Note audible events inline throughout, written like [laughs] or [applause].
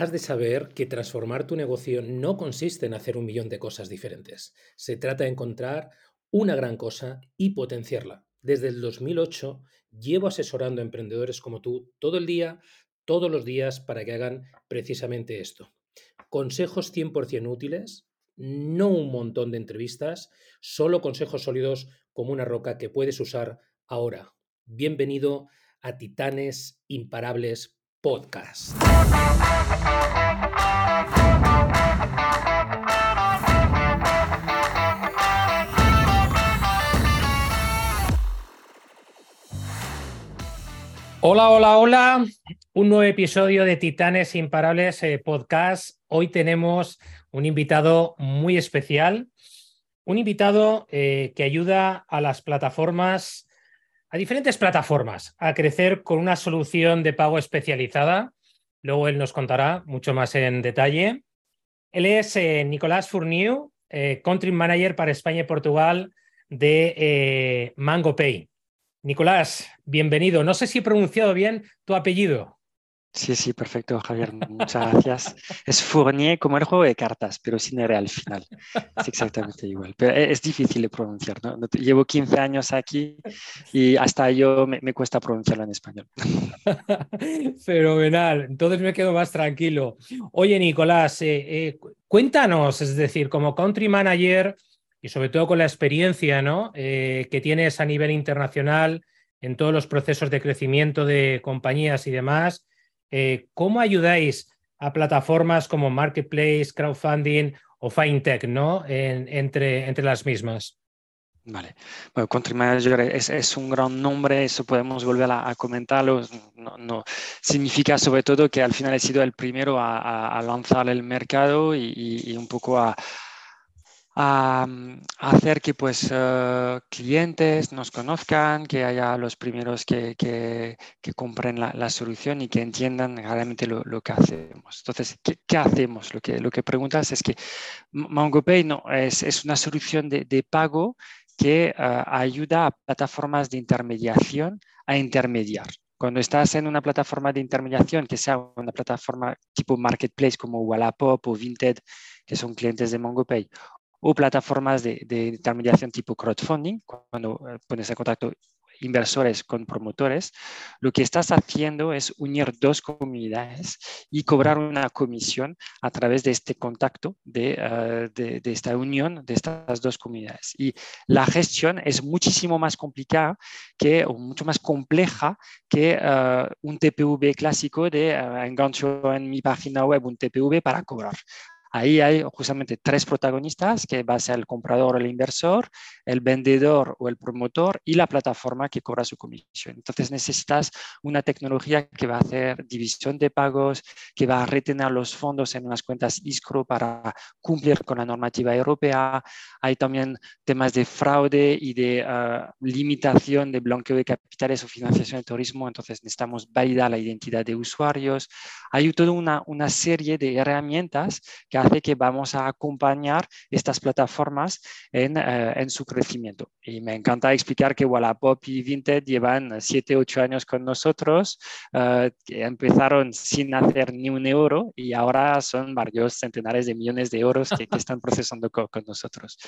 has de saber que transformar tu negocio no consiste en hacer un millón de cosas diferentes. Se trata de encontrar una gran cosa y potenciarla. Desde el 2008 llevo asesorando a emprendedores como tú todo el día, todos los días, para que hagan precisamente esto. Consejos 100% útiles, no un montón de entrevistas, solo consejos sólidos como una roca que puedes usar ahora. Bienvenido a Titanes Imparables Podcast. Hola, hola, hola. Un nuevo episodio de Titanes Imparables eh, Podcast. Hoy tenemos un invitado muy especial, un invitado eh, que ayuda a las plataformas a diferentes plataformas a crecer con una solución de pago especializada. Luego él nos contará mucho más en detalle. Él es eh, Nicolás Fourniu, eh, Country Manager para España y Portugal de eh, MangoPay. Nicolás, bienvenido. No sé si he pronunciado bien tu apellido. Sí, sí, perfecto, Javier. Muchas gracias. Es Fournier como el juego de cartas, pero sin R al final. Es exactamente igual. Pero e, es difícil de pronunciar, ¿no? Llevo 15 años aquí y hasta yo me, cuesta pronunciarlo en español. [laughs] Fenomenal. Entonces me quedo más tranquilo. Oye, Nicolás, eh, eh, cuéntanos, es decir, como country manager y sobre todo con la experiencia ¿no? Eh, que tienes a nivel internacional en todos los procesos de crecimiento de compañías y demás. Eh, ¿cómo ayudáis a plataformas como Marketplace, Crowdfunding o FinTech ¿no? entre, entre las mismas? Vale. Bueno, Country Manager es, un gran nombre, eso podemos volver a, comentarlo. No, Significa sobre todo que al final he sido el primero a, lanzar el mercado y un poco a, a, hacer que pues eh, clientes nos conozcan, que haya los primeros que, que, compren la, solución y que entiendan realmente lo, lo que hacemos. Entonces, ¿qué, ¿qué, hacemos? Lo que, lo que preguntas es que MongoPay no, es, es una solución de, de pago que eh, ayuda a plataformas de intermediación a intermediar. Cuando estás en una plataforma de intermediación, que sea una plataforma tipo marketplace como Wallapop o Vinted, que son clientes de MongoPay, o plataformas de, intermediación tipo crowdfunding, cuando eh, pones en contacto inversores con promotores, lo que estás haciendo es unir dos comunidades y cobrar una comisión a través de este contacto, de, eh, esta unión de estas dos comunidades. Y la gestión es muchísimo más complicada que, o mucho más compleja que eh, un TPV clásico de engancho en mi página web un TPV para cobrar. Ahí hay justamente tres protagonistas, que va a ser el comprador el inversor, el vendedor o el promotor y la plataforma que cobra su comisión. Entonces necesitas una tecnología que va a hacer división de pagos, que va a retener los fondos en unas cuentas ISCRO para cumplir con la normativa europea. Hay también temas de fraude y de ah, limitación de blanqueo de capitales o financiación de turismo. Entonces necesitamos validar la identidad de usuarios. Hay toda una, una serie de herramientas que hace que vamos a acompañar estas plataformas en, eh, en su crecimiento. Y me encanta explicar que Wallapop y Vinted llevan 7, 8 años con nosotros, eh, que empezaron sin hacer ni un euro y ahora son varios centenares de millones de euros que, están procesando con, nosotros.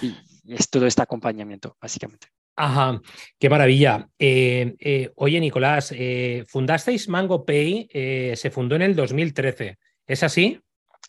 Y, es todo este acompañamiento, básicamente. Ajá, qué maravilla. Eh, oye, Nicolás, fundasteis MangoPay, se fundó en el 2013. ¿Es así?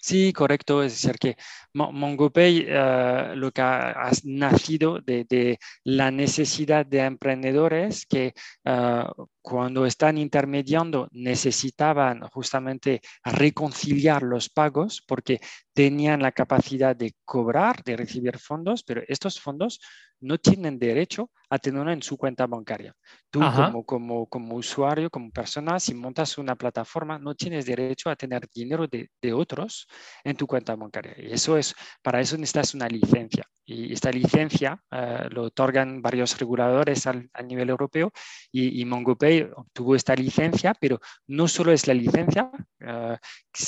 Sí, correcto. Es decir, que MongoPay eh, lo que ha, nacido de, la necesidad de emprendedores que eh, cuando están intermediando necesitaban justamente reconciliar los pagos porque tenían la capacidad de cobrar, de recibir fondos, pero estos fondos no tienen derecho a tenerlo en su cuenta bancaria. Tú como, como, como, usuario, como persona, si montas una plataforma, no tienes derecho a tener dinero de, de otros en tu cuenta bancaria. Y eso es, para eso necesitas una licencia. Y esta licencia eh, lo otorgan varios reguladores al, a nivel europeo y, y, MongoPay obtuvo esta licencia, pero no solo es la licencia, eh,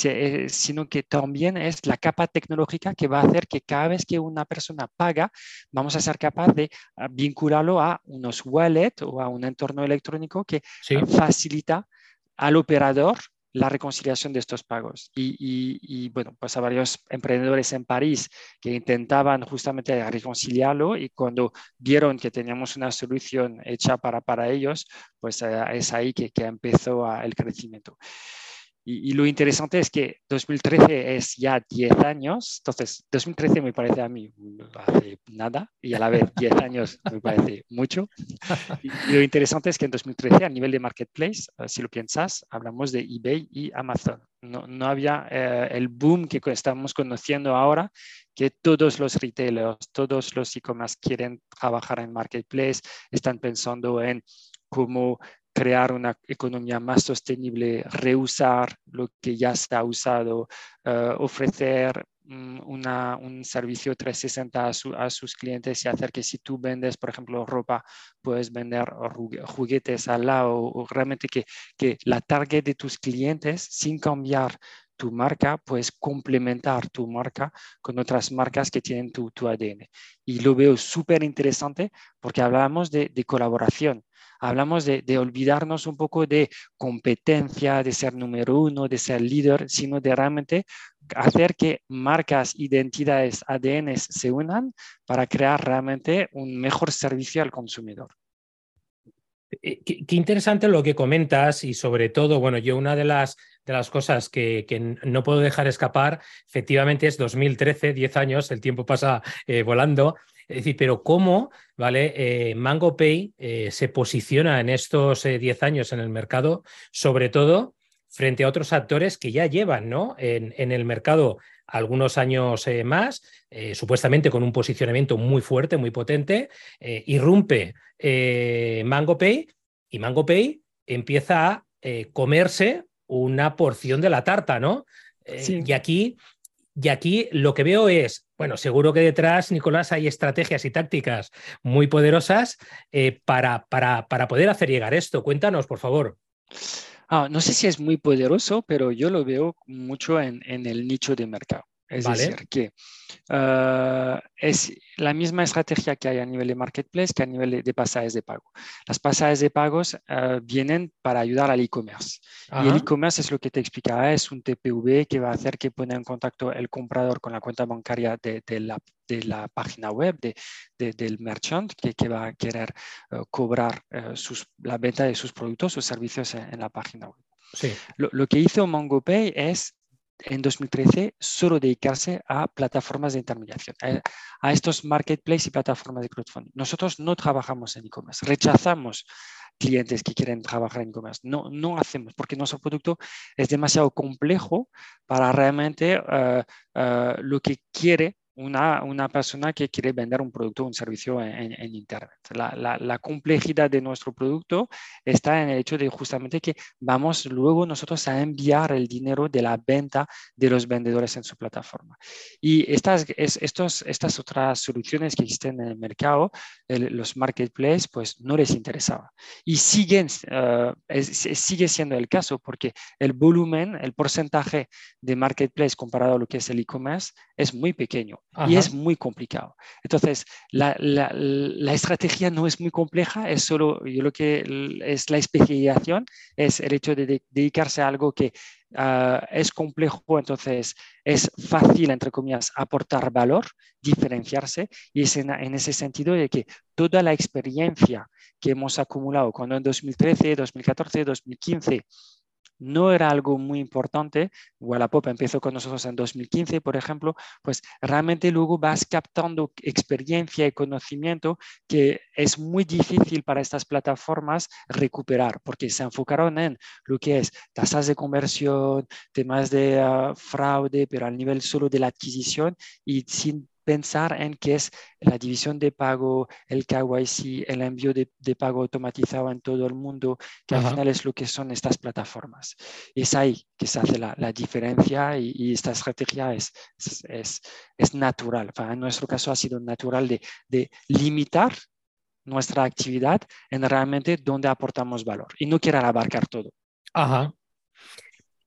eh, sino que también es la capa tecnológica que va a hacer que cada vez que una persona paga, vamos a ser capaz de vincularlo a unos wallets o a un entorno electrónico que facilita al operador la reconciliación de estos pagos. Y, bueno, pues a varios emprendedores en París que intentaban justamente reconciliarlo y cuando vieron que teníamos una solución hecha para, para ellos, pues eh, es ahí que, que empezó el crecimiento. Y, lo interesante es que 2013 es ya 10 años, entonces 2013 me parece a mí hace nada y a la vez 10 [laughs] años me parece mucho. Y, lo interesante es que en 2013 a nivel de marketplace, eh, si lo piensas, hablamos de eBay y Amazon. No, no había eh, el boom que estamos conociendo ahora, que todos los retailers, todos los e-commerce quieren trabajar en marketplace, están pensando en cómo crear una economía más sostenible, reusar lo que ya se ha usado, eh, ofrecer mm, un servicio 360 a, sus clientes y hacer que si tú vendes, por ejemplo, ropa, puedes vender juguetes al lado o realmente que, que la target de tus clientes sin cambiar tu marca, puedes complementar tu marca con otras marcas que tienen tu, tu ADN. Y lo veo súper interesante porque hablamos de, de colaboración hablamos de, olvidarnos un poco de competencia, de ser número uno, de ser líder, sino de realmente hacer que marcas, identidades, ADN se unan para crear realmente un mejor servicio al consumidor. Eh, qué, interesante lo que comentas y sobre todo, bueno, yo una de las, de las cosas que, no puedo dejar escapar, efectivamente es 2013, 10 años, el tiempo pasa eh, volando, es decir, pero cómo ¿vale? Eh, Mango Pay eh, se posiciona en estos 10 eh, años en el mercado, sobre todo frente a otros actores que ya llevan ¿no? en, en el mercado algunos años más, supuestamente con un posicionamiento muy fuerte, muy potente, irrumpe Mango Pay y Mango Pay empieza a comerse una porción de la tarta, ¿no? Y aquí y aquí lo que veo es, bueno, seguro que detrás, Nicolás, hay estrategias y tácticas muy poderosas eh, para, para, para, poder hacer llegar esto. Cuéntanos, por favor. Ah, no sé si es muy poderoso, pero yo lo veo mucho en, en el nicho de mercado. Es decir, que ah, es la misma estrategia que hay a nivel de marketplace que a nivel de, pasajes de pago. Las pasajes de pagos ah, vienen para ayudar al e-commerce. Y el e-commerce es lo que te explicaba, es un TPV que va a hacer que ponga en contacto el comprador con la cuenta bancaria de, la, de la, página web del merchant que, va a querer ah, cobrar sus, la venta de sus productos o servicios en, la página web. Sí. Lo, lo, que hizo MongoPay es en 2013 solo dedicarse a plataformas de intermediación, a, estos marketplaces y plataformas de crowdfunding. Nosotros no trabajamos en e-commerce, rechazamos clientes que quieren trabajar en e-commerce. No, no hacemos porque nuestro producto es demasiado complejo para realmente eh, eh, lo que quiere una, una, persona que quiere vender un producto o un servicio en, Internet. La, la, complejidad de nuestro producto está en el hecho de justamente que vamos luego nosotros a enviar el dinero de la venta de los vendedores en su plataforma. Y estas, estos, estas otras soluciones que existen en el mercado, los marketplaces, pues no les interesaba. Y siguen, uh, sigue siendo el caso porque el volumen, el porcentaje de marketplace comparado a lo que es el e-commerce es muy pequeño y es muy complicado. Entonces, la, la, estrategia no es muy compleja, es solo yo lo que es la especialización, es el hecho de, dedicarse a algo que ah, es complejo, entonces es fácil, entre comillas, aportar valor, diferenciarse, y es en, en ese sentido de que toda la experiencia que hemos acumulado cuando en 2013, 2014, 2015 no era algo muy importante. Wallapop empezó con nosotros en 2015, por ejemplo, pues realmente luego vas captando experiencia y conocimiento que es muy difícil para estas plataformas recuperar, porque se enfocaron en lo que es tasas de conversión, temas de ah, fraude, pero al nivel solo de la adquisición y sin pensar en qué es la división de pago, el KYC, el envío de, pago automatizado en todo el mundo, que al final es lo que son estas plataformas. Es ahí que se hace la, diferencia y, esta estrategia es, es, es, natural. en nuestro caso ha sido natural de, de limitar nuestra actividad en realmente donde aportamos valor y no querer abarcar todo. Ajá,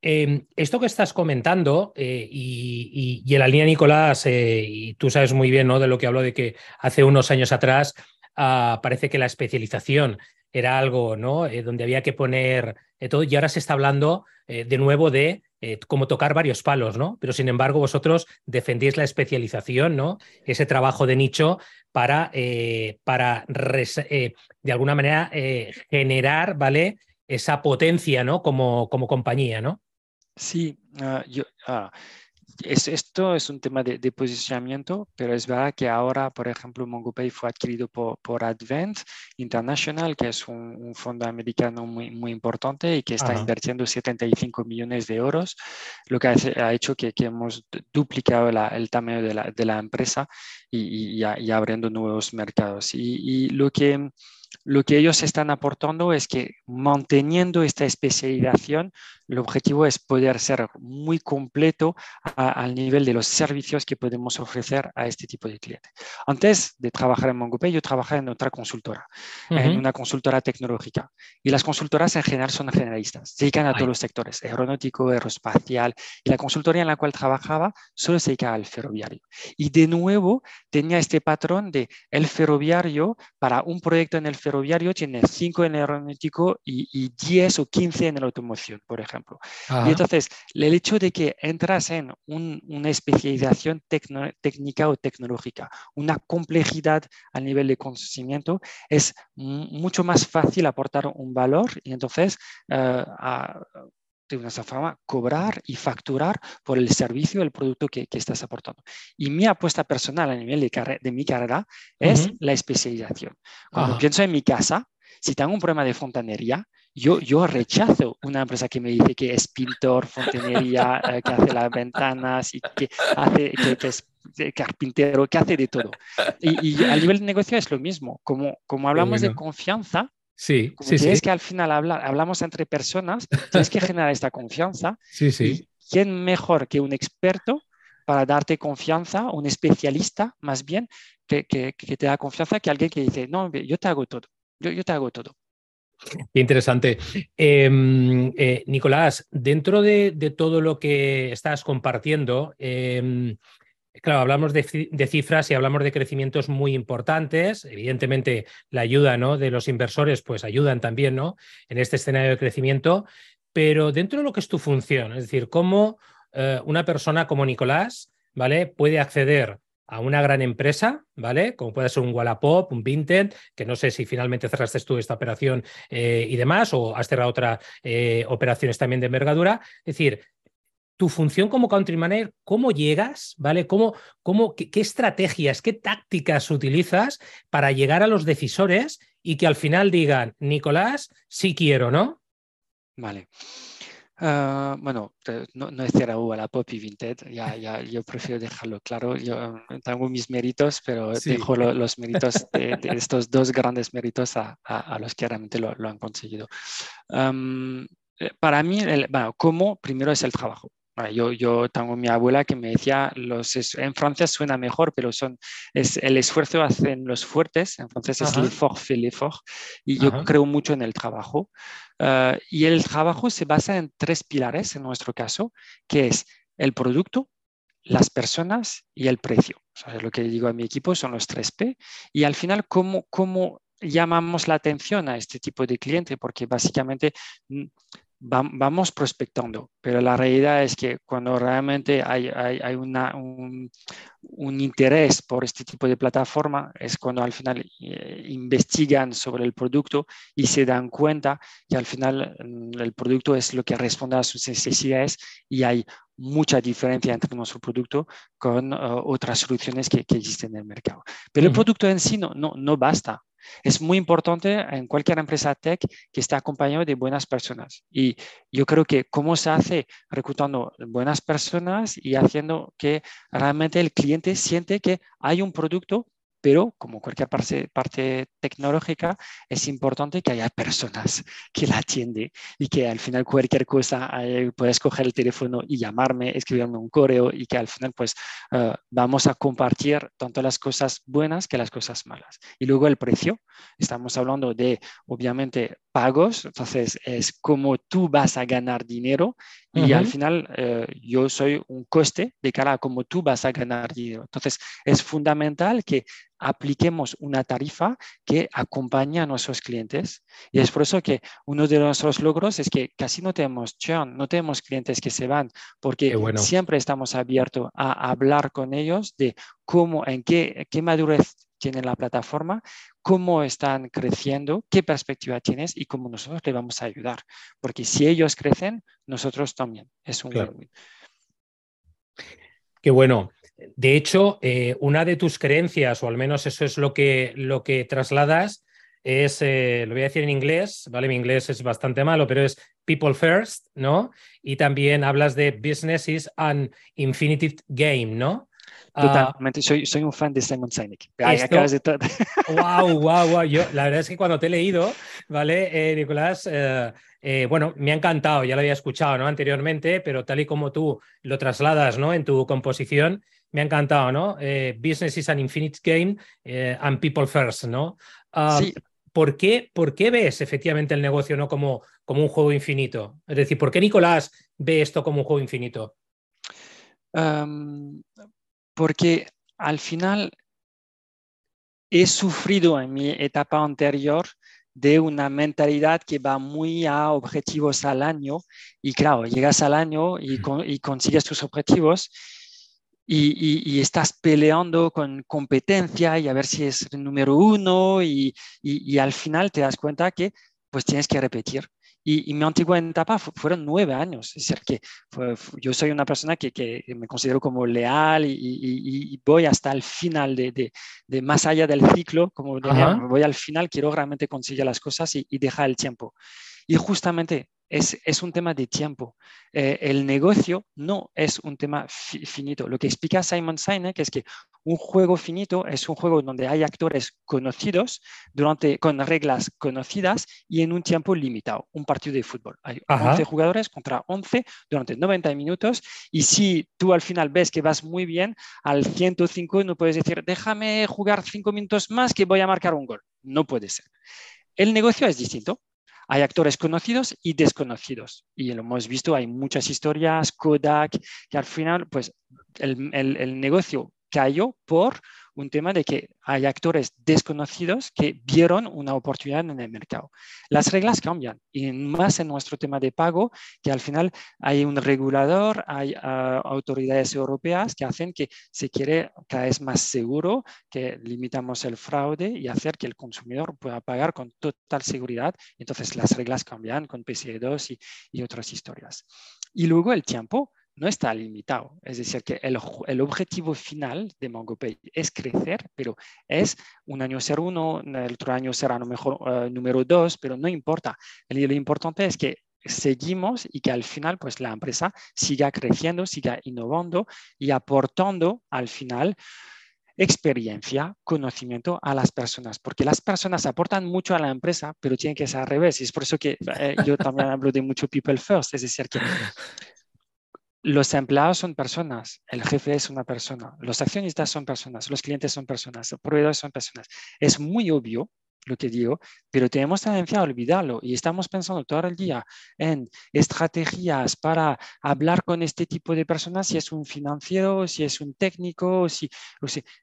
Em, esto que estás comentando, eh, y, en la línea Nicolás, eh, y tú sabes muy bien ¿no? de lo que hablo de que hace unos años atrás ah, parece que la especialización era algo ¿no? Eh, donde había que poner todo y ahora se está hablando de nuevo de cómo tocar varios palos, ¿no? Pero sin embargo vosotros defendéis la especialización, ¿no? Ese trabajo de nicho para, para de alguna manera generar, ¿vale? Esa potencia, ¿no? Como, como compañía, ¿no? Sí, ah, yo, ah, esto es un tema de, posicionamiento, pero es verdad que ahora, por ejemplo, MongoPay fue adquirido por, Advent International, que es un, fondo americano muy, muy importante y que está invirtiendo 75 millones de euros, lo que ha, hecho que, hemos duplicado el tamaño de la, de la empresa y, y, abriendo nuevos mercados. y lo que lo que ellos están aportando es que manteniendo esta especialización, el objetivo es poder ser muy completo al nivel de los servicios que podemos ofrecer a este tipo de clientes. Antes de trabajar en MongoPay, yo trabajaba en otra consultora, en una consultora tecnológica. Y las consultoras en general son generalistas, se dedican a todos los sectores, aeronáutico, aeroespacial. Y la consultoría en la cual trabajaba solo se dedicaba al ferroviario. Y de nuevo tenía este patrón de el ferroviario para un proyecto en el ferroviario tiene 5 en el aeronáutico y, y 10 o 15 en la automoción, por ejemplo. Y entonces, el hecho de que entras en una especialización técnica o tecnológica, una complejidad a nivel de conocimiento, es mucho más fácil aportar un valor y entonces, uh, de una forma, cobrar y facturar por el servicio, el producto que, estás aportando. Y mi apuesta personal a nivel de, de mi carrera es la especialización. Cuando pienso en mi casa, si tengo un problema de fontanería, yo, yo rechazo una empresa que me dice que es pintor, fontanería, eh, que hace las ventanas y que, hace, que, es carpintero, que hace de todo. Y, a nivel de negocio es lo mismo. Como, como hablamos de confianza, Sí, sí, sí. que al final hablar, hablamos entre personas, tienes que generar esta confianza. [laughs] Sí, sí. ¿Quién mejor que un experto para darte confianza, un especialista más bien, que, que, que, te da confianza que alguien que dice, no, yo te hago todo, yo, yo te hago todo. Qué interesante. Em, eh, Nicolás, dentro de, todo lo que estás compartiendo, em, claro, hablamos de, cifras y hablamos de crecimientos muy importantes. Evidentemente, la ayuda ¿no? de los inversores, pues ayudan también ¿no? en este escenario de crecimiento. Pero dentro de lo que es tu función, es decir, cómo eh, una persona como Nicolás ¿vale? puede acceder a una gran empresa, ¿vale? Como puede ser un Wallapop, un Vinted, que no sé si finalmente cerraste tú esta operación eh, y demás, o has cerrado otras eh, operaciones también de envergadura. Es decir, tu función como country manager, ¿cómo llegas? ¿Vale? ¿Cómo, cómo, qué, qué, estrategias, qué tácticas utilizas para llegar a los decisores y que al final digan, Nicolás, sí quiero, ¿no? Vale. Ah, bueno, no, no es CRU a la Pop y Vinted, ya, ya, yo prefiero dejarlo claro. Yo eh, tengo mis méritos, pero dejo los méritos de, estos dos grandes méritos a, a, los que realmente lo, lo han conseguido. Eh, para mí, el, bueno, ¿cómo? Primero es el trabajo. Yo, yo tengo mi abuela que me decía, los, en Francia suena mejor, pero son, es, el esfuerzo hacen los fuertes, en francés es l'effort fait l'effort, y yo creo mucho en el trabajo. Ah, y el trabajo se basa en tres pilares, en nuestro caso, que es el producto, las personas y el precio. lo que digo a mi equipo son los tres P. Y al final, ¿cómo, cómo llamamos la atención a este tipo de cliente? Porque básicamente mm, vamos prospectando, pero la realidad es que cuando realmente hay, hay, una, un, interés por este tipo de plataforma, es cuando al final eh, investigan sobre el producto y se dan cuenta que al final mm, el producto es lo que responde a sus necesidades y hay mucha diferencia entre nuestro producto con uh, otras soluciones que, que, existen en el mercado. Pero el producto en sí no, no, no basta. Es muy importante en cualquier empresa tech que esté acompañado de buenas personas. Y yo creo que cómo se hace reclutando buenas personas y haciendo que realmente el cliente siente que hay un producto pero como cualquier parte, tecnológica, es importante que haya personas que la atienden y que al final cualquier cosa eh, puedes coger el teléfono y llamarme, escribirme un correo y que al final pues eh, vamos a compartir tanto las cosas buenas que las cosas malas. Y luego el precio, estamos hablando de obviamente pagos, entonces es como tú vas a ganar dinero Y al final eh, yo soy un coste de cara a cómo tú vas a ganar dinero. Entonces es fundamental que apliquemos una tarifa que acompañe a nuestros clientes. Y es por eso que uno de nuestros logros es que casi no tenemos churn, no tenemos clientes que se van, porque siempre estamos abiertos a hablar con ellos de cómo, en qué, qué madurez tiene la plataforma, cómo están creciendo, qué perspectiva tienes y cómo nosotros le vamos a ayudar. Porque si ellos crecen, nosotros también. Es un claro. Qué bueno. De hecho, eh, una de tus creencias, o al menos eso es lo que, lo que trasladas, es, eh, lo voy a decir en inglés, ¿vale? Mi inglés es bastante malo, pero es people first, ¿no? Y también hablas de business is an infinite game, ¿no? Ah, Totalmente, soy, soy un fan de Simon Sinek. Wow, wow, wow. Yo, la verdad es que cuando te he leído, ¿vale, eh, Nicolás? Eh, eh, bueno, me ha encantado, ya lo había escuchado ¿no? anteriormente, pero tal y como tú lo trasladas ¿no? en tu composición, me ha encantado, ¿no? business is an infinite game and people first, ¿no? Ah, sí. ¿por qué, ¿Por qué ves efectivamente el negocio ¿no? como, como un juego infinito? Es decir, ¿por qué Nicolás ve esto como un juego infinito? Porque al final he sufrido en mi etapa anterior de una mentalidad que va muy a objetivos al año y claro, llegas al año y, consigues tus objetivos y, estás peleando con competencia y a ver si es el número uno y, y, al final te das cuenta que pues tienes que repetir y, mi antigua etapa fueron nueve años. Es decir, que yo soy una persona que, que, me considero como leal y, voy hasta el final, de, de, más allá del ciclo, como voy al final, quiero realmente conseguir las cosas y, dejar el tiempo. Y justamente es, un tema de tiempo. Eh, el negocio no es un tema finito. Lo que explica Simon Sinek es que un juego finito es un juego donde hay actores conocidos durante, con reglas conocidas y en un tiempo limitado. Un partido de fútbol. Hay 11 jugadores contra 11 durante 90 minutos y si tú al final ves que vas muy bien, al 105 no puedes decir, déjame jugar 5 minutos más que voy a marcar un gol. No puede ser. El negocio es distinto. Hay actores conocidos y desconocidos. Y lo hemos visto, hay muchas historias, Kodak, que al final, pues el, el negocio cayó por un tema de que hay actores desconocidos que vieron una oportunidad en el mercado. Las reglas cambian y más en nuestro tema de pago, que al final hay un regulador, hay ah, autoridades europeas que hacen que se quiere cada vez más seguro, que limitamos el fraude y hacer que el consumidor pueda pagar con total seguridad. Entonces las reglas cambian con PCE2 y, y otras historias. Y luego el tiempo no está limitado. Es decir, que el, objetivo final de MongoPay es crecer, pero es un año ser uno, el otro año será a lo mejor eh, número dos, pero no importa. lo importante es que seguimos y que al final pues la empresa siga creciendo, siga innovando y aportando al final experiencia, conocimiento a las personas, porque las personas aportan mucho a la empresa, pero tienen que ser al revés. Y es por eso que eh, yo también hablo de mucho people first, es decir, que los empleados son personas, el jefe es una persona, los accionistas son personas, los clientes son personas, los proveedores son personas. Es muy obvio lo que digo, pero tenemos tendencia a olvidarlo y estamos pensando todo el día en estrategias para hablar con este tipo de personas, si es un financiero, si es un técnico, si,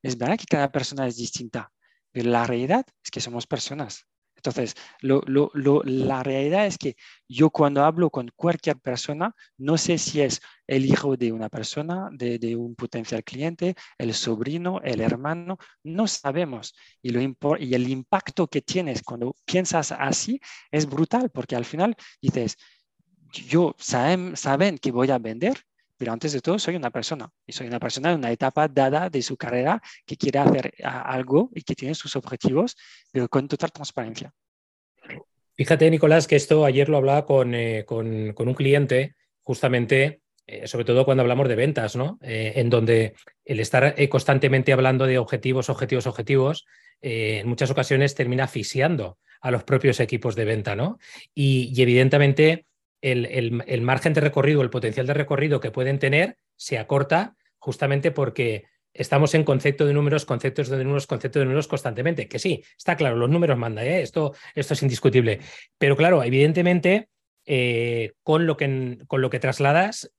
es verdad que cada persona es distinta, pero la realidad es que somos personas entonces, la realidad es que yo cuando hablo con cualquier persona, no sé si es el hijo de una persona, de, un potencial cliente, el sobrino, el hermano, no sabemos. Y, lo, y el impacto que tienes cuando piensas así es brutal, porque al final dices, yo saben, saben que voy a vender, pero antes de todo soy una persona y soy una persona en una etapa dada de su carrera que quiere hacer algo y que tiene sus objetivos, pero con total transparencia. Fíjate, Nicolás, que esto ayer lo hablaba con, eh, con, un cliente, justamente, eh, sobre todo cuando hablamos de ventas, ¿no? Eh, en donde el estar constantemente hablando de objetivos, objetivos, objetivos, en muchas ocasiones termina asfixiando a los propios equipos de venta, ¿no? y evidentemente el, margen de recorrido, el potencial de recorrido que pueden tener se acorta justamente porque estamos en concepto de números, conceptos de números, conceptos de números constantemente. Que sí, está claro, los números mandan, ¿eh? esto, esto es indiscutible. Pero claro, evidentemente, eh, con, lo que, con lo que trasladas,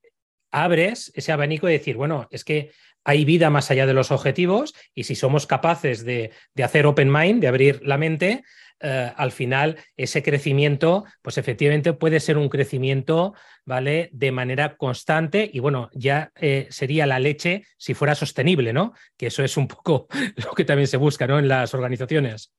abres ese abanico y decir, bueno, es que hay vida más allá de los objetivos y si somos capaces de, hacer open mind, de abrir la mente, eh, al final ese crecimiento, pues efectivamente puede ser un crecimiento, ¿vale? De manera constante y bueno, ya eh, sería la leche si fuera sostenible, ¿no? Que eso es un poco [laughs] lo que también se busca, ¿no? En las organizaciones.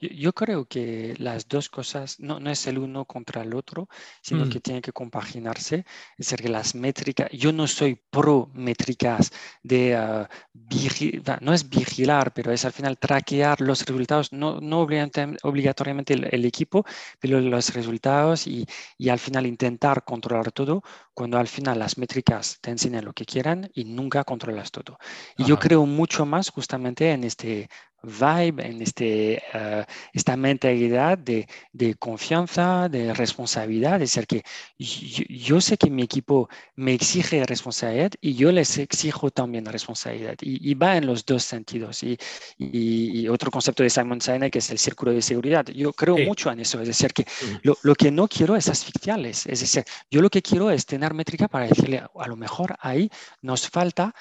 Yo, creo que las dos cosas no, no, es el uno contra el otro, sino que mm. tienen que compaginarse. Es decir, que las métricas, yo no soy pro métricas de, uh, no es vigilar, pero es al final traquear los resultados, no, no obligatoriamente el, equipo, pero los resultados y, y, al final intentar controlar todo, cuando al final las métricas te enseñan lo que quieran y nunca controlas todo. Y yo creo mucho más justamente en este vibe, en este, uh, esta mentalidad de, de, confianza, de responsabilidad. Es decir, que yo, sé que mi equipo me exige responsabilidad y yo les exijo también responsabilidad. Y, va en los dos sentidos. Y, y, otro concepto de Simon Sinek es el círculo de seguridad. Yo creo mucho en eso. Es decir, que lo, lo, que no quiero es asfixiarles. Es decir, yo lo que quiero es tener métrica para decirle, a lo mejor ahí nos falta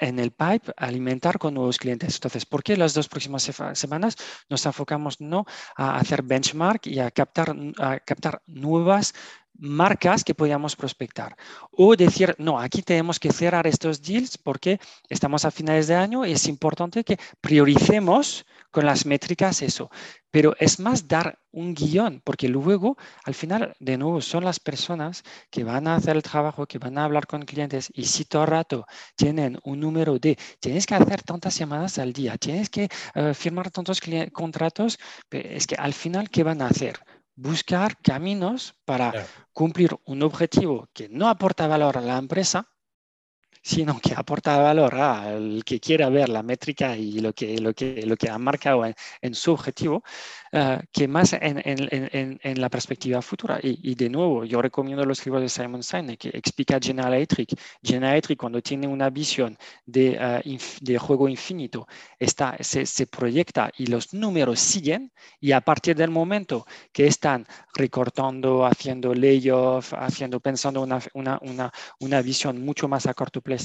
en el pipe alimentar con nuevos clientes. Entonces, ¿por qué las dos próximas semanas nos enfocamos no a hacer benchmark y a captar, a captar nuevas marcas que podíamos prospectar. O decir, no, aquí tenemos que cerrar estos deals porque estamos a finales de año y es importante que prioricemos con las métricas eso. Pero es más dar un guion, porque luego, al final, de nuevo, son las personas que van a hacer el trabajo, que van a hablar con clientes y si todo el rato tienen un número de, tienes que hacer tantas llamadas al día, tienes que eh, firmar tantos contratos, es que al final, ¿qué van a hacer? Buscar caminos para cumplir un objetivo que no aporta valor a la empresa, sino que aporta valor al que quiera ver la métrica y lo que, lo que, lo que ha marcado en, su objetivo, eh, que más en, en, en, la perspectiva futura. Y, de nuevo, yo recomiendo los libros de Simon Sinek que explica General Electric. General Electric, cuando tiene una visión de, uh, de juego infinito, está, se, se, proyecta y los números siguen, y a partir del momento que están recortando, haciendo layoff, haciendo, pensando una, una, una, una visión mucho más a corto plazo,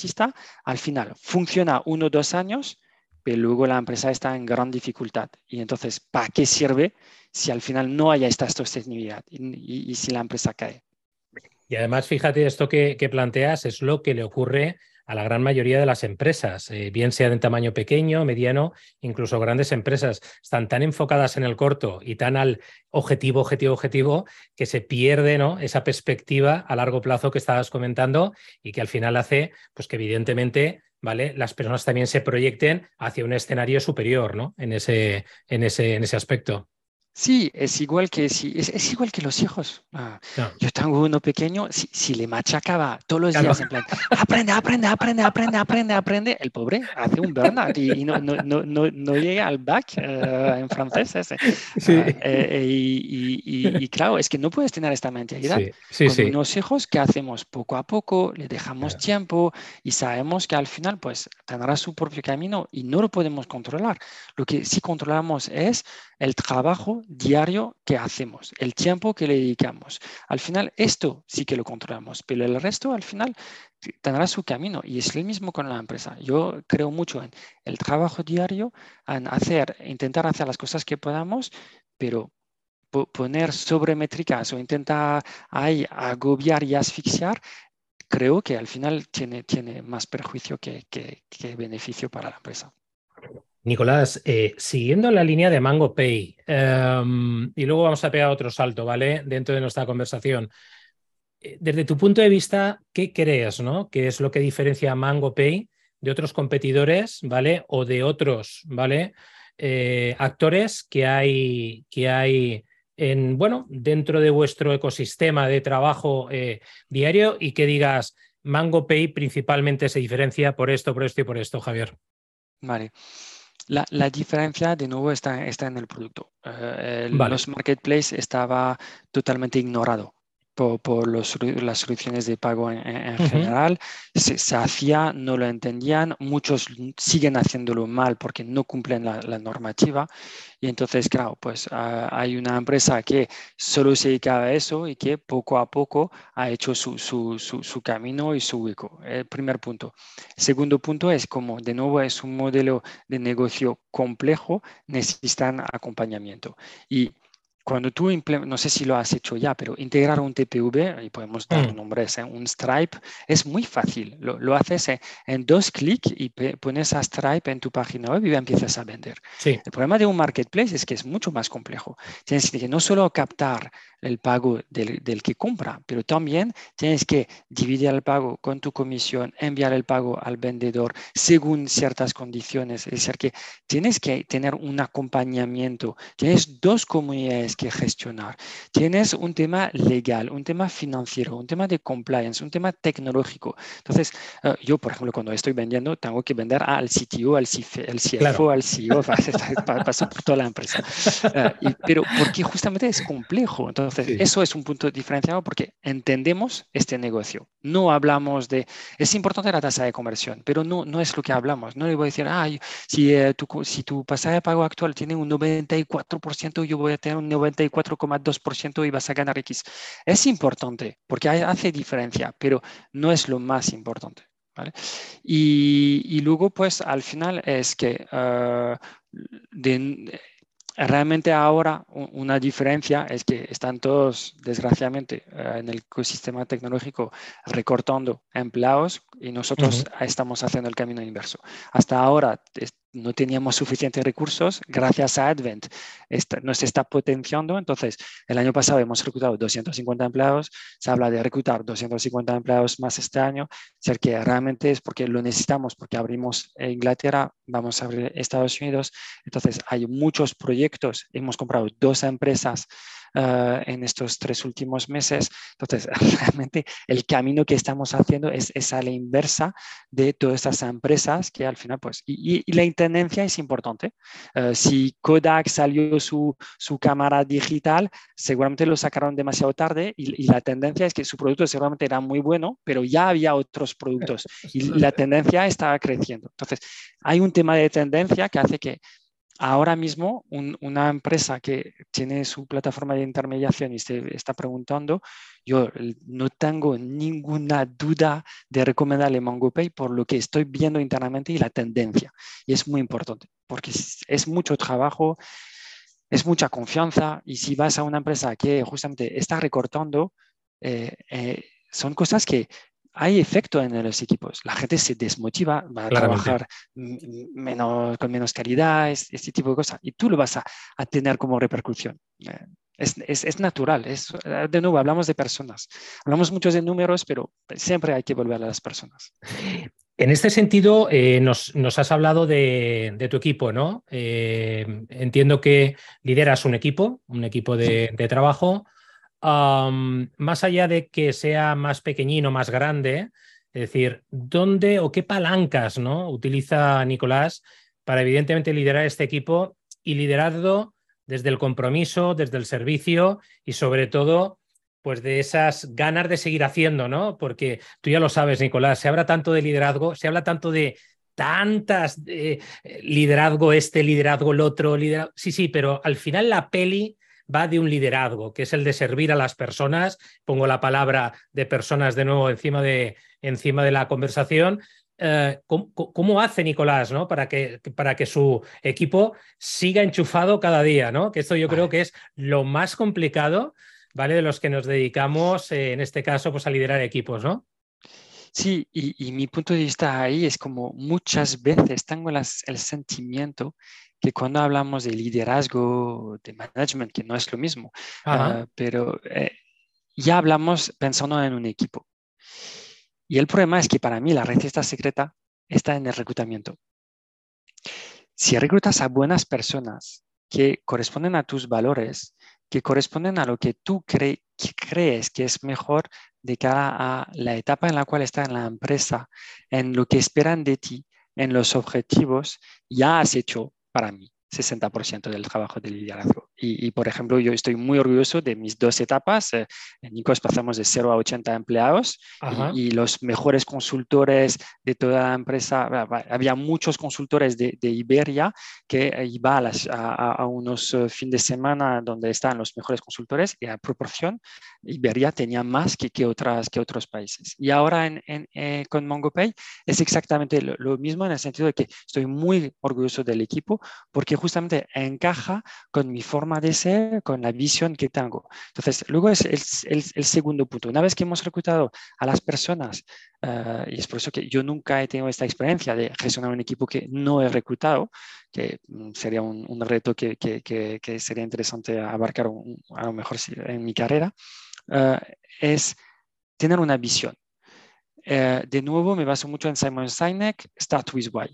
al final funciona uno o dos años, pero luego la empresa está en gran dificultad. Y entonces, ¿para qué sirve si al final no haya esta sostenibilidad y, si la empresa cae? Y además, fíjate, esto que, planteas es lo que le ocurre a la gran mayoría de las empresas, eh, bien sea de tamaño pequeño, mediano, incluso grandes empresas, están tan enfocadas en el corto y tan al objetivo, objetivo, objetivo, que se pierde ¿no? esa perspectiva a largo plazo que estabas comentando y que al final hace pues, que evidentemente ¿vale? las personas también se proyecten hacia un escenario superior ¿no? en, ese, en, ese, en ese aspecto. Sí, es igual que, si, es, igual que los hijos. Ah, yo tengo uno pequeño, si, si, le machacaba todos los días en plan, aprende, aprende, aprende, aprende, aprende, aprende, el pobre hace un burnout y, no, no, no, no, llega al back eh, en francés ese. Sí. Ah, eh, y, y, claro, es que no puedes tener esta mentalidad. Sí, sí, Con unos hijos que hacemos poco a poco, le dejamos tiempo y sabemos que al final pues tendrá su propio camino y no lo podemos controlar. Lo que sí controlamos es el trabajo diario que hacemos, el tiempo que le dedicamos. Al final, esto sí que lo controlamos, pero el resto al final tendrá su camino y es el mismo con la empresa. Yo creo mucho en el trabajo diario, en hacer, intentar hacer las cosas que podamos, pero poner sobre métricas o intentar ahí agobiar y asfixiar, creo que al final tiene, tiene más perjuicio que beneficio para la empresa. Nicolás, eh, siguiendo la línea de Mango Pay, em, y luego vamos a pegar otro salto, ¿vale? Dentro de nuestra conversación. Eh, desde tu punto de vista, ¿qué crees, no? ¿Qué es lo que diferencia a Mango Pay de otros competidores, ¿vale? O de otros, ¿vale? Eh, actores que hay, que hay en, bueno, dentro de vuestro ecosistema de trabajo diario y que digas, Mango Pay principalmente se diferencia por esto, por esto y por esto, Javier. Vale. La, diferencia, de nuevo, está, está en el producto. Eh, Los marketplaces estaba totalmente ignorado. Por, las soluciones de pago en, general. Se, hacía, no lo entendían, muchos siguen haciéndolo mal porque no cumplen la, normativa. Y entonces, claro, pues ah, hay una empresa que solo se dedicaba a eso y que poco a poco ha hecho su, su, su, camino y su hueco. El primer punto. segundo punto es como, de nuevo, es un modelo de negocio complejo, necesitan acompañamiento. Y cuando tú, no sé si lo has hecho ya, pero integrar un TPV, y podemos dar mm. nombres, ¿eh? un Stripe, es muy fácil. Lo, haces en, dos clics y pones a Stripe en tu página web y empiezas a vender. El problema de un marketplace es que es mucho más complejo. Tienes que no solo captar el pago del, del, que compra, pero también tienes que dividir el pago con tu comisión, enviar el pago al vendedor según ciertas condiciones. Es decir, que tienes que tener un acompañamiento. Tienes dos comunidades que gestionar. Tienes un tema legal, un tema financiero, un tema de compliance, un tema tecnológico. Entonces, eh, yo, por ejemplo, cuando estoy vendiendo, tengo que vender al CTO, al, CFO, al CEO, paso por toda la empresa. Eh, pero porque justamente es complejo. Entonces, entonces, eso es un punto diferenciado porque entendemos este negocio. No hablamos de, es importante la tasa de conversión, pero no, no es lo que hablamos. No le voy a decir, ah, si, eh, tu, si tu pasaje de pago actual tiene un 94%, yo voy a tener un 94,2% y vas a ganar X. Es importante porque hace diferencia, pero no es lo más importante. ¿vale? Y, y, luego, pues al final es que uh, de, realmente ahora una diferencia es que están todos, desgraciadamente, eh, en el ecosistema tecnológico recortando empleados y nosotros estamos haciendo el camino inverso. Hasta ahora no teníamos suficientes recursos, gracias a Advent nos está potenciando. Entonces, el año pasado hemos reclutado 250 empleados, se habla de reclutar 250 empleados más este año, ser que realmente es porque lo necesitamos, porque abrimos Inglaterra, vamos a abrir Estados Unidos. Entonces, hay muchos proyectos, hemos comprado dos empresas Ah, en estos tres últimos meses. Entonces, [laughs] realmente el camino que estamos haciendo es, es a la inversa de todas estas empresas que al final, pues, y, la intendencia es importante. Ah, si Kodak salió su, su, cámara digital, seguramente lo sacaron demasiado tarde y, la tendencia es que su producto seguramente era muy bueno, pero ya había otros productos y la tendencia estaba creciendo. Entonces, hay un tema de tendencia que hace que ahora mismo una empresa que tiene su plataforma de intermediación y se está preguntando, yo no tengo ninguna duda de recomendarle MongoPay por lo que estoy viendo internamente y la tendencia. Y es muy importante porque es mucho trabajo, es mucha confianza y si vas a una empresa que justamente está recortando, eh, eh, son cosas que hay efecto en los equipos. La gente se desmotiva, va a trabajar menos, con menos calidad, este tipo de cosas. Y tú lo vas a, tener como repercusión. Eh, es, es, natural. Es, de nuevo, hablamos de personas. Hablamos mucho de números, pero siempre hay que volver a las personas. En este sentido, eh, nos, nos, has hablado de, de tu equipo, ¿no? Eh, entiendo que lideras un equipo, un equipo de, de trabajo más allá de que sea más pequeñino, más grande, es decir, ¿dónde o qué palancas ¿no? utiliza Nicolás para evidentemente liderar este equipo y liderarlo desde el compromiso, desde el servicio y sobre todo pues de esas ganas de seguir haciendo, ¿no? Porque tú ya lo sabes, Nicolás, se habla tanto de liderazgo, se habla tanto de tantas eh, liderazgo este, liderazgo el otro, liderazgo... sí, sí, pero al final la peli va de un liderazgo, que es el de servir a las personas. Pongo la palabra de personas de nuevo encima de, encima de la conversación. Eh, ¿cómo, hace Nicolás ¿no? para, que, para que su equipo siga enchufado cada día? ¿no? Que esto yo creo que es lo más complicado ¿vale? de los que nos dedicamos, eh, en este caso, pues, a liderar equipos. ¿no? Sí, y, mi punto de vista ahí es como muchas veces tengo el sentimiento que cuando hablamos de liderazgo, de management, que no es lo mismo, ah, pero eh, ya hablamos pensando en un equipo. Y el problema es que para mí la receta secreta está en el reclutamiento. Si reclutas a buenas personas que corresponden a tus valores, que corresponden a lo que tú crees que es mejor de cara a la etapa en la cual está en la empresa, en lo que esperan de ti, en los objetivos, ya has hecho para mí, 60% del trabajo de liderazgo. Y, por ejemplo, yo estoy muy orgulloso de mis dos etapas. Eh, en Nicos pasamos de 0 a 80 empleados y, los mejores consultores de toda la empresa, había muchos consultores de, Iberia que iban a, a, unos eh, fines de semana donde están los mejores consultores y a proporción Iberia tenía más que, que, otras, que otros países. Y ahora en, eh, con MongoPay es exactamente lo, lo mismo en el sentido de que estoy muy orgulloso del equipo porque justamente encaja con mi forma de ser, con la visión que tengo. Entonces, luego es el, el, segundo punto. Una vez que hemos reclutado a las personas, eh, y es por eso que yo nunca he tenido esta experiencia de gestionar un equipo que no he reclutado, que mm, sería un, un reto que, que, que, sería interesante abarcar a lo mejor en mi carrera, uh, es tener una visión. Uh, de nuevo, me baso mucho en Simon Sinek, Start with Why.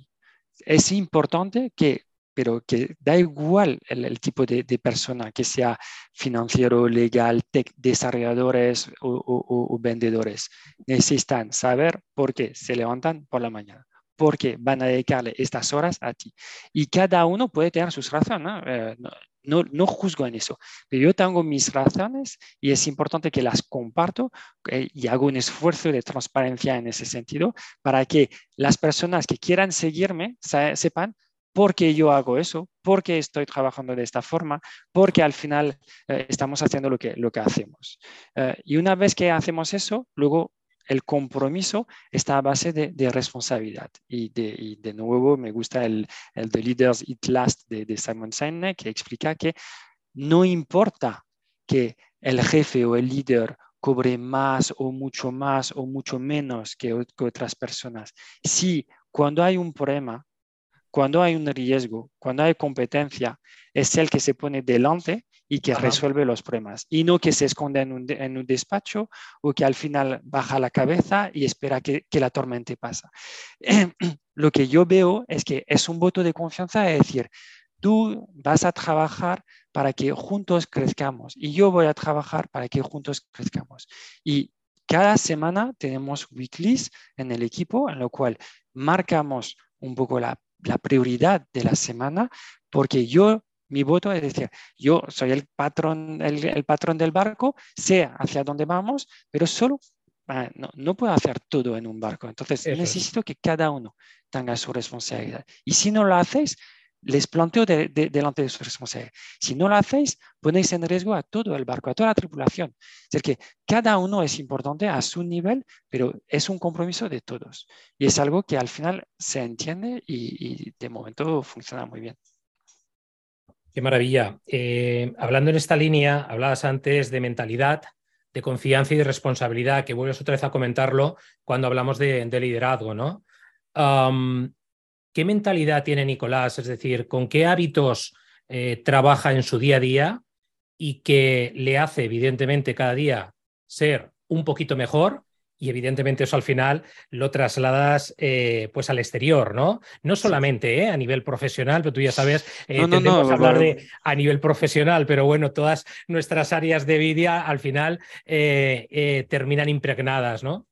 Es importante que pero que da igual el, tipo de, persona, que sea financiero, legal, tech, desarrolladores o, vendedores. Necesitan saber por qué se levantan por la mañana, por qué van a dedicarle estas horas a ti. Y cada uno puede tener sus razones. Eh, ¿no? no, juzgo en eso, pero yo tengo mis razones y es importante que las comparto eh, y hago un esfuerzo de transparencia en ese sentido para que las personas que quieran seguirme sepan por qué yo hago eso, por qué estoy trabajando de esta forma, porque al final eh, estamos haciendo lo que, lo que hacemos. Eh, y una vez que hacemos eso, luego el compromiso está a base de, responsabilidad. Y de, nuevo me gusta el, el The Leaders Eat Last de, Simon Sinek, que explica que no importa que el jefe o el líder cobre más o mucho más o mucho menos que, que otras personas. Si cuando hay un problema cuando hay un riesgo, cuando hay competencia, es el que se pone delante y que resuelve los problemas, y no que se esconde en un, despacho o que al final baja la cabeza y espera que, la tormenta pase. [clears throat] Lo que yo veo es que es un voto de confianza, es decir, tú vas a trabajar para que juntos crezcamos y yo voy a trabajar para que juntos crezcamos. Y cada semana tenemos weeklies en el equipo en lo cual marcamos un poco la la prioridad de la semana, porque yo, mi voto es decir, yo soy el patrón, el, patrón del barco, sé hacia dónde vamos, pero solo ah, no, no, puedo hacer todo en un barco. Entonces, necesito que cada uno tenga su responsabilidad. Y si no lo hacéis, les planteo delante de su responsabilidad. Si no lo hacéis, ponéis en riesgo a todo el barco, a toda la tripulación. Es decir, que cada uno es importante a su nivel, pero es un compromiso de todos. Y es algo que al final se entiende y, de momento funciona muy bien. Qué maravilla. Eh, hablando en esta línea, hablabas antes de mentalidad, de confianza y de responsabilidad, que vuelves otra vez a comentarlo cuando hablamos de, liderazgo, ¿no? ¿Qué mentalidad tiene Nicolás? Es decir, ¿con qué hábitos eh, trabaja en su día a día y que le hace, evidentemente, cada día ser un poquito mejor? Y evidentemente eso al final lo trasladas eh, pues al exterior, ¿no? No solamente eh, a nivel profesional, pero tú ya sabes, eh, tendemos a hablar de a nivel profesional, pero bueno, todas nuestras áreas de vida al final terminan impregnadas, ¿no?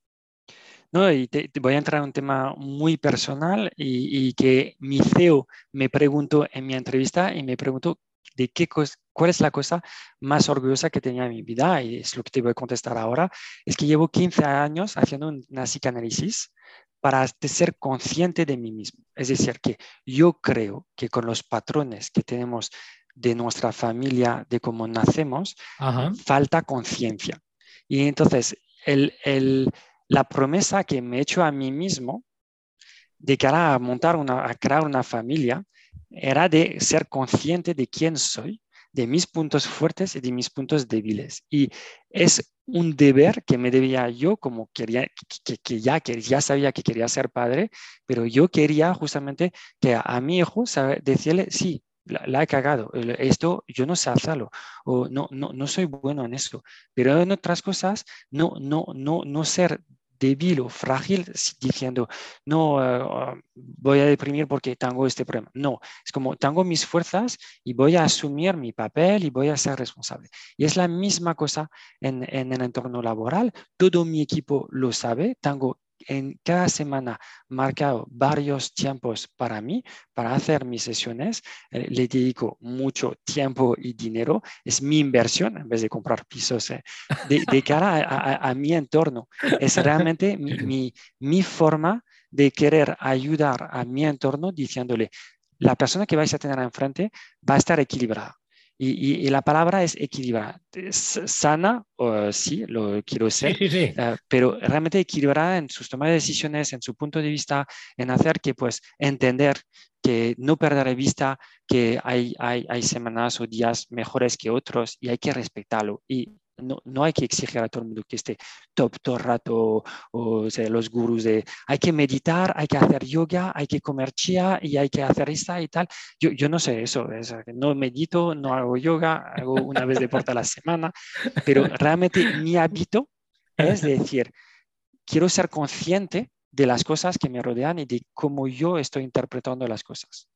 No, y te, voy a entrar en un tema muy personal y, que mi CEO me preguntó en mi entrevista y me preguntó de qué cuál es la cosa más orgullosa que tenía en mi vida y es lo que te voy a contestar ahora. Es que llevo 15 años haciendo una psicanálisis para ser consciente de mí mismo. Es decir, que yo creo que con los patrones que tenemos de nuestra familia, de cómo nacemos, falta conciencia. Y entonces, el, el, la promesa que me he hecho a mí mismo de cara a montar una, a crear una familia, era de ser consciente de quién soy, de mis puntos fuertes y de mis puntos débiles. Y es un deber que me debía yo, como quería, que, ya, que ya sabía que quería ser padre, pero yo quería justamente que a, mi hijo decirle, sí, la, he cagado, esto yo no sé hacerlo, o no, no, no soy bueno en eso, pero en otras cosas no, no, no, no ser débil o frágil diciendo, no, eh, voy a deprimir porque tengo este problema. No, es como tengo mis fuerzas y voy a asumir mi papel y voy a ser responsable. Y es la misma cosa en, en el entorno laboral. Todo mi equipo lo sabe. Tengo en cada semana marcado varios tiempos para mí, para hacer mis sesiones. Eh, le dedico mucho tiempo y dinero. Es mi inversión en vez de comprar pisos eh, de, cara a, mi entorno. Es realmente [laughs] mi, mi forma de querer ayudar a mi entorno diciéndole, la persona que vais a tener enfrente va a estar equilibrada. Y, la palabra es equilibrada. sana, sí, lo quiero ser, eh, pero realmente equilibrada en sus tomas de decisiones, en su punto de vista, en hacer que, pues, entender que no perder de vista que hay, hay, hay semanas o días mejores que otros y hay que respetarlo. Y no, no, hay que exigir a todo el mundo que esté top todo el rato o, sea, los gurús de hay que meditar, hay que hacer yoga, hay que comer chía y hay que hacer esta y tal. Yo, yo no sé eso, no medito, no hago yoga, hago una vez deporte a la semana, pero realmente mi hábito es decir, quiero ser consciente de las cosas que me rodean y de cómo yo estoy interpretando las cosas.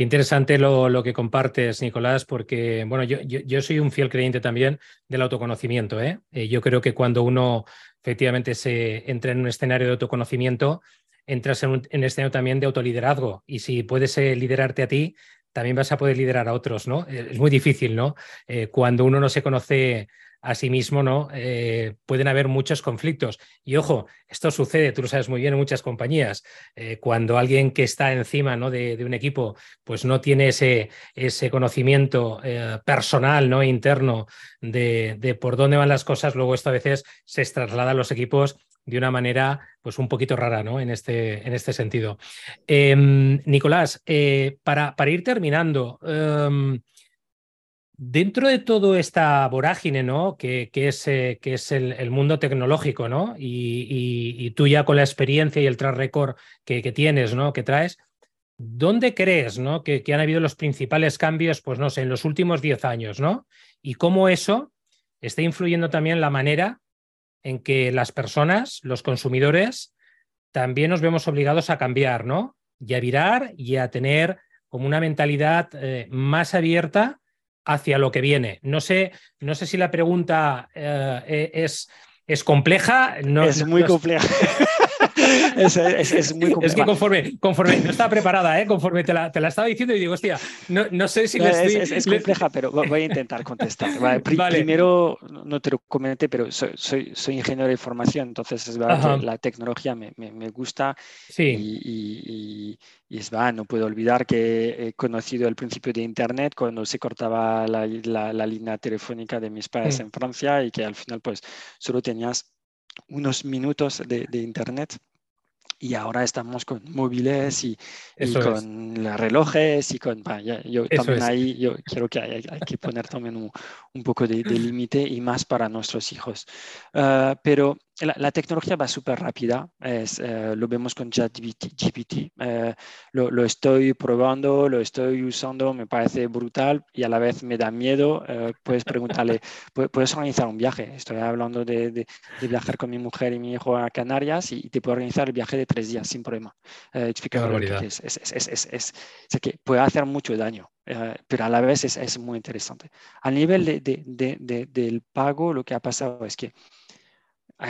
Interesante lo, que compartes, Nicolás, porque bueno, yo, soy un fiel creyente también del autoconocimiento. ¿eh? Eh, yo creo que cuando uno efectivamente se entra en un escenario de autoconocimiento, entras en un, escenario también de autoliderazgo. Y si puedes eh, liderarte a ti, también vas a poder liderar a otros, ¿no? Es muy difícil, ¿no? cuando uno no se conoce Asimismo, ¿no? Eh, pueden haber muchos conflictos. Y ojo, esto sucede, tú lo sabes muy bien en muchas compañías. Eh, cuando alguien que está encima ¿no? de, un equipo, pues no tiene ese, ese conocimiento eh, personal, ¿no? interno de, por dónde van las cosas, luego esto a veces se traslada a los equipos de una manera pues un poquito rara ¿no? en, este, en este sentido. Em, Nicolás, para, para, ir terminando, em, Dentro de toda esta vorágine, ¿no? Que, es, eh, que es el, mundo tecnológico, ¿no? Y, tú ya con la experiencia y el track record que, tienes, ¿no? Que traes, ¿dónde crees, ¿no? Que, han habido los principales cambios, pues no sé, en los últimos 10 años, ¿no? Y cómo eso está influyendo también la manera en que las personas, los consumidores, también nos vemos obligados a cambiar, ¿no? Y a virar y a tener como una mentalidad eh, más abierta hacia lo que viene. No sé, no sé si la pregunta eh, e, es, es compleja. No, es muy compleja. [laughs] es, es, muy compleja. Es que conforme, conforme no estaba preparada, ¿eh? conforme te la, te la, estaba diciendo y digo, hostia, no, no sé si Es, compleja, pero voy a intentar contestar. Primero, no te lo comenté, pero soy, soy, soy, ingeniero de formación, entonces es verdad que la tecnología me, me, me gusta sí. y, y, y es va, no puedo olvidar que he conocido el principio de Internet cuando se cortaba la, la, línea telefónica de mis padres mm. en Francia y que al final pues solo tenías unos minutos de, de Internet y ahora estamos con móviles y, con relojes y con... yo también ahí yo creo que hay, que poner también un, un poco de, límite y más para nuestros hijos. Ah, pero la, tecnología va súper rápida, es, eh, lo vemos con ChatGPT, eh, lo, lo, estoy probando, lo estoy usando, me parece brutal y a la vez me da miedo. Eh, puedes preguntarle, [laughs] puedes organizar un viaje. Estoy hablando de, de, viajar con mi mujer y mi hijo a Canarias y, te puedo organizar el viaje de tres días sin problema. explicar lo que es. Es, es, es, que puede hacer mucho daño. pero a la vez es, muy interesante. A nivel de, de, del pago, lo que ha pasado es que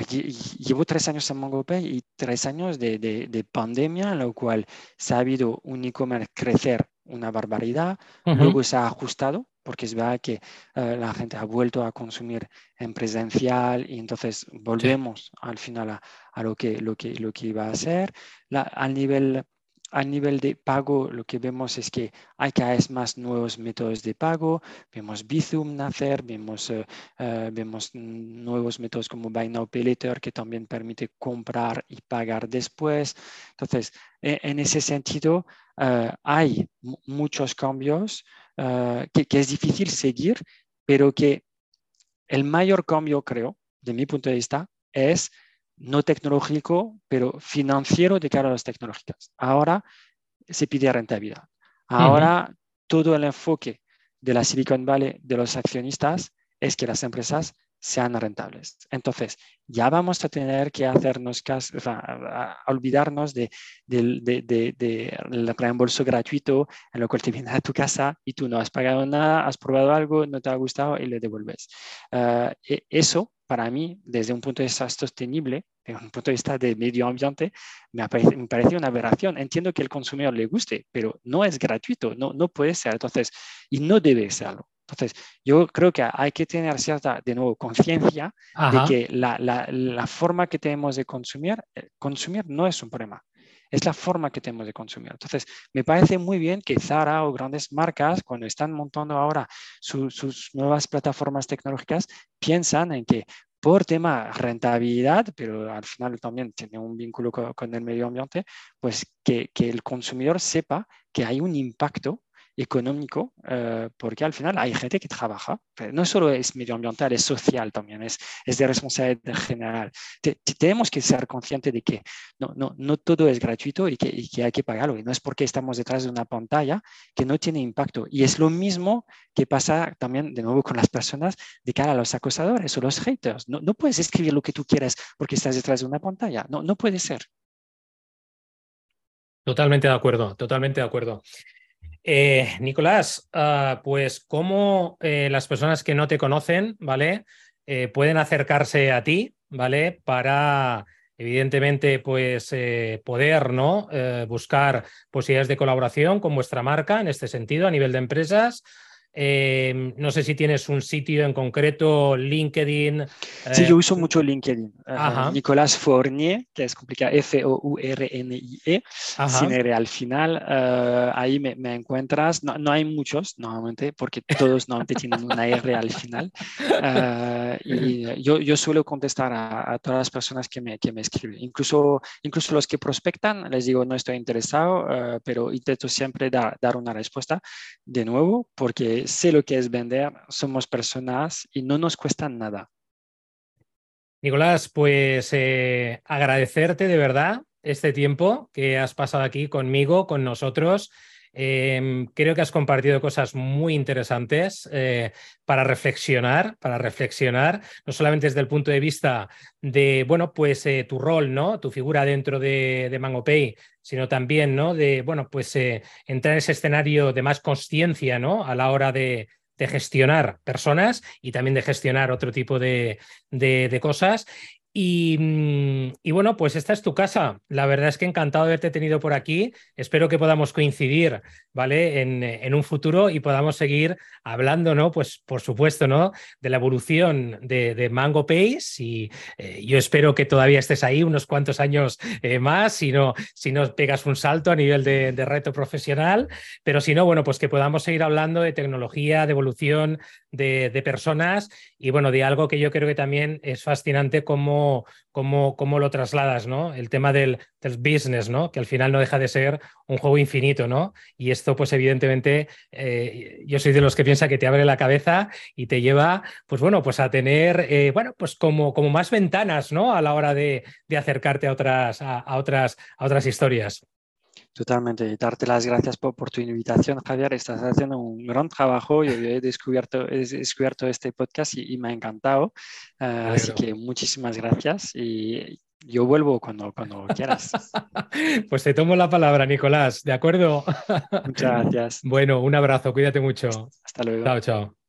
llevo tres años en MongoPay y tres años de, de, pandemia, en lo cual se ha habido un e-commerce crecer una barbaridad, luego se ha ajustado, porque es verdad que eh, la gente ha vuelto a consumir en presencial y entonces volvemos al final a, a, lo, que, lo, que, lo que iba a ser. La, al nivel a nivel de pago, lo que vemos es que hay cada vez más nuevos métodos de pago. Vemos Bizum nacer, vemos, eh, eh, vemos nuevos métodos como Buy Now Pay Later, que también permite comprar y pagar después. Entonces, e, en ese sentido, eh, hay muchos cambios que, que es difícil seguir, pero que el mayor cambio, creo, de mi punto de vista, es no tecnológico, pero financiero de cara a las tecnológicas. Ahora se pide rentabilidad. Ahora todo el enfoque de la Silicon Valley, de los accionistas, es que las empresas sean rentables. Entonces, ya vamos a tener que hacernos caso, olvidarnos del de, reembolso gratuito en lo cual te viene a tu casa y tú no has pagado nada, has probado algo, no te ha gustado y le devuelves. Ah, e, eso para mí, desde un punto de vista sostenible, desde un punto de vista de medio ambiente, me, me parece una aberración. Entiendo que el consumidor le guste, pero no es gratuito, no, no puede ser. Entonces, y no debe serlo. Entonces, yo creo que hay que tener cierta, de nuevo, conciencia de que la, la, la, forma que tenemos de consumir, eh, consumir no es un problema es la forma que tenemos de consumir. Entonces, me parece muy bien que Zara o grandes marcas, cuando están montando ahora sus nuevas plataformas tecnológicas, piensan en que por tema rentabilidad, pero al final también tiene un vínculo con, el medio ambiente, pues que, que el consumidor sepa que hay un impacto económico, eh, porque al final hay gente que trabaja, pero no solo es medioambiental, es social también, es, es de responsabilidad general. tenemos que ser conscientes de que no, no, no todo es gratuito y que, y que, hay que pagarlo, y no es porque estamos detrás de una pantalla que no tiene impacto. Y es lo mismo que pasa también de nuevo con las personas de cara a los acosadores o los haters. No, no puedes escribir lo que tú quieras porque estás detrás de una pantalla, no, no puede ser. Totalmente de acuerdo, totalmente de acuerdo. Eh, Nicolás, ah, pues cómo eh, las personas que no te conocen, ¿vale? Eh, pueden acercarse a ti, ¿vale? Para, evidentemente, pues poder, ¿no? buscar posibilidades de colaboración con vuestra marca en este sentido a nivel de empresas. Eh, no sé si tienes un sitio en concreto, LinkedIn. Sí, yo eh, uso mucho LinkedIn. Nicolás Fournier, que es complicado, F-O-U-R-N-I-E, sin R al final. Eh, ahí me, encuentras. No, hay muchos, normalmente, porque todos normalmente tienen una R al final. y yo, yo, suelo contestar a, todas las personas que me, que me escriben. Incluso, incluso los que prospectan, les digo, no estoy interesado, pero intento siempre dar, dar una respuesta de nuevo, porque sé lo que es vender, somos personas y no nos cuesta nada. Nicolás, pues eh, agradecerte de verdad este tiempo que has pasado aquí conmigo, con nosotros. Em, creo que has compartido cosas muy interesantes eh, para reflexionar, para reflexionar, no solamente desde el punto de vista de, bueno, pues eh, tu rol, ¿no? Tu figura dentro de, de MangoPay, sino también, ¿no? De, bueno, pues eh, entrar en ese escenario de más conciencia, ¿no? A la hora de, gestionar personas y también de gestionar otro tipo de, de, cosas. Mm, y, bueno, pues esta es tu casa. La verdad es que encantado de haberte tenido por aquí. Espero que podamos coincidir, ¿vale? En, en, un futuro y podamos seguir hablando, ¿no? Pues por supuesto, ¿no? De la evolución de, Mango Pace y eh, yo espero que todavía estés ahí unos cuantos años eh, más, si no, si no pegas un salto a nivel de, de reto profesional, pero si no, bueno, pues que podamos seguir hablando de tecnología, de evolución, de, de personas y bueno, de algo que yo creo que también es fascinante como cómo, lo trasladas, ¿no? El tema del, business, ¿no? Que al final no deja de ser un juego infinito, ¿no? Y esto, pues evidentemente, eh, yo soy de los que piensa que te abre la cabeza y te lleva, pues bueno, pues a tener, eh, bueno, pues como, como más ventanas, ¿no? A la hora de, acercarte a otras, a, otras, a otras historias. Totalmente. Darte las gracias por, tu invitación, Javier. Estás haciendo un gran trabajo. Yo, he, descubierto, he descubierto este podcast y, me ha encantado. Ah, así que muchísimas gracias y yo vuelvo cuando, cuando quieras. [laughs] pues te tomo la palabra, Nicolás. ¿De acuerdo? Muchas gracias. [laughs] Bueno, un abrazo. Cuídate mucho. Hasta luego. Chao, chao.